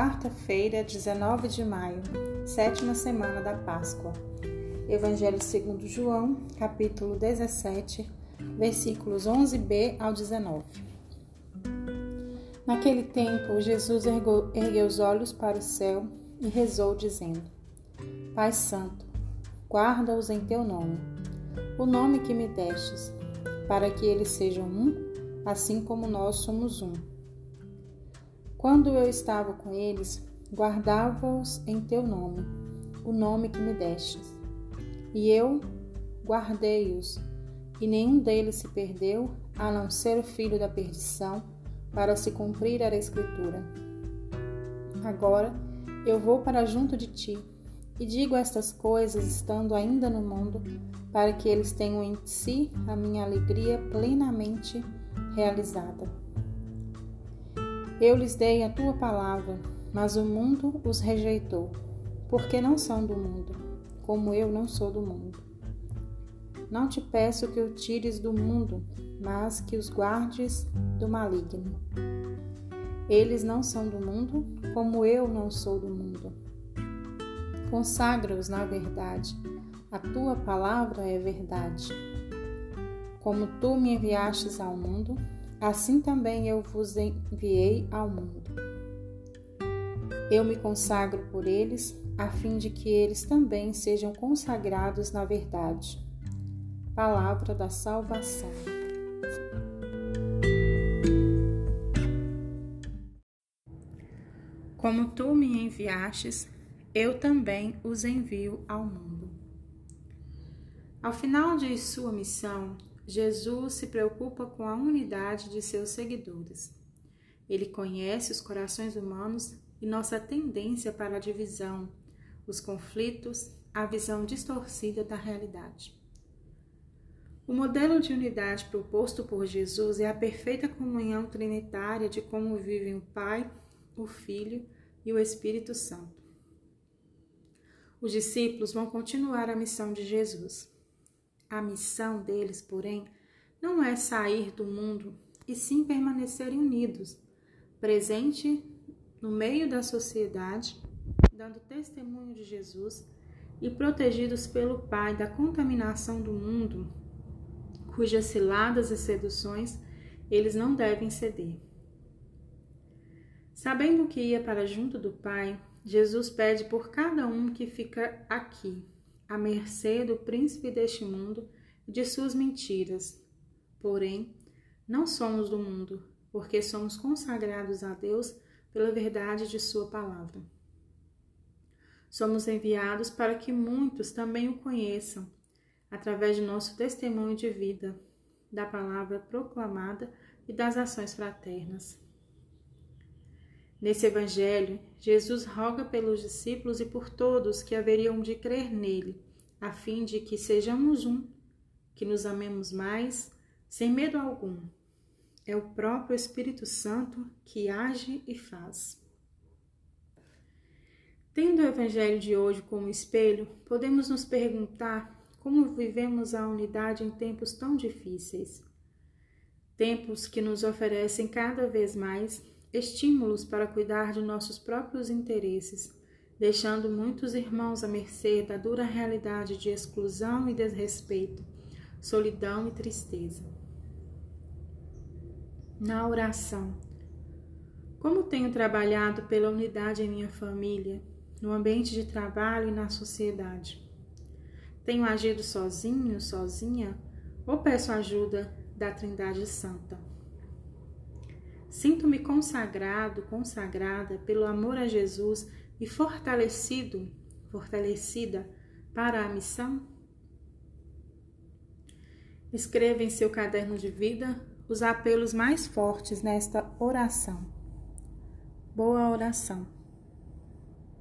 quarta-feira, 19 de maio, sétima semana da Páscoa. Evangelho segundo João, capítulo 17, versículos 11b ao 19. Naquele tempo, Jesus ergueu os olhos para o céu e rezou, dizendo: Pai Santo, guarda-os em teu nome, o nome que me destes, para que eles sejam um, assim como nós somos um. Quando eu estava com eles, guardava-os em teu nome, o nome que me destes. E eu guardei-os, e nenhum deles se perdeu, a não ser o filho da perdição, para se cumprir a Escritura. Agora eu vou para junto de ti, e digo estas coisas estando ainda no mundo, para que eles tenham em si a minha alegria plenamente realizada. Eu lhes dei a tua palavra, mas o mundo os rejeitou, porque não são do mundo, como eu não sou do mundo. Não te peço que o tires do mundo, mas que os guardes do maligno. Eles não são do mundo, como eu não sou do mundo. Consagra-os na verdade. A tua palavra é verdade. Como tu me enviastes ao mundo, assim também eu vos enviei ao mundo. Eu me consagro por eles, a fim de que eles também sejam consagrados na verdade. Palavra da salvação. Como tu me enviastes, eu também os envio ao mundo. Ao final de sua missão, Jesus se preocupa com a unidade de seus seguidores. Ele conhece os corações humanos e nossa tendência para a divisão, os conflitos, a visão distorcida da realidade. O modelo de unidade proposto por Jesus é a perfeita comunhão trinitária de como vivem o Pai, o Filho e o Espírito Santo. Os discípulos vão continuar a missão de Jesus. A missão deles, porém, não é sair do mundo, e sim permanecerem unidos, presente no meio da sociedade, dando testemunho de Jesus e protegidos pelo Pai da contaminação do mundo, cujas ciladas e seduções eles não devem ceder. Sabendo que ia para junto do Pai, Jesus pede por cada um que fica aqui, à mercê do príncipe deste mundo e de suas mentiras. Porém, não somos do mundo, porque somos consagrados a Deus pela verdade de Sua palavra. Somos enviados para que muitos também o conheçam, através de nosso testemunho de vida, da palavra proclamada e das ações fraternas. Nesse Evangelho, Jesus roga pelos discípulos e por todos que haveriam de crer nele, a fim de que sejamos um, que nos amemos mais, sem medo algum. É o próprio Espírito Santo que age e faz. Tendo o Evangelho de hoje como espelho, podemos nos perguntar como vivemos a unidade em tempos tão difíceis. Tempos que nos oferecem cada vez mais estímulos para cuidar de nossos próprios interesses, deixando muitos irmãos à mercê da dura realidade de exclusão e desrespeito, solidão e tristeza. Na oração. Como tenho trabalhado pela unidade em minha família, no ambiente de trabalho e na sociedade? Tenho agido sozinho, sozinha, ou peço ajuda da Trindade Santa? Sinto-me consagrado, consagrada pelo amor a Jesus e fortalecido, fortalecida para a missão? Escreva em seu caderno de vida os apelos mais fortes nesta oração. Boa oração.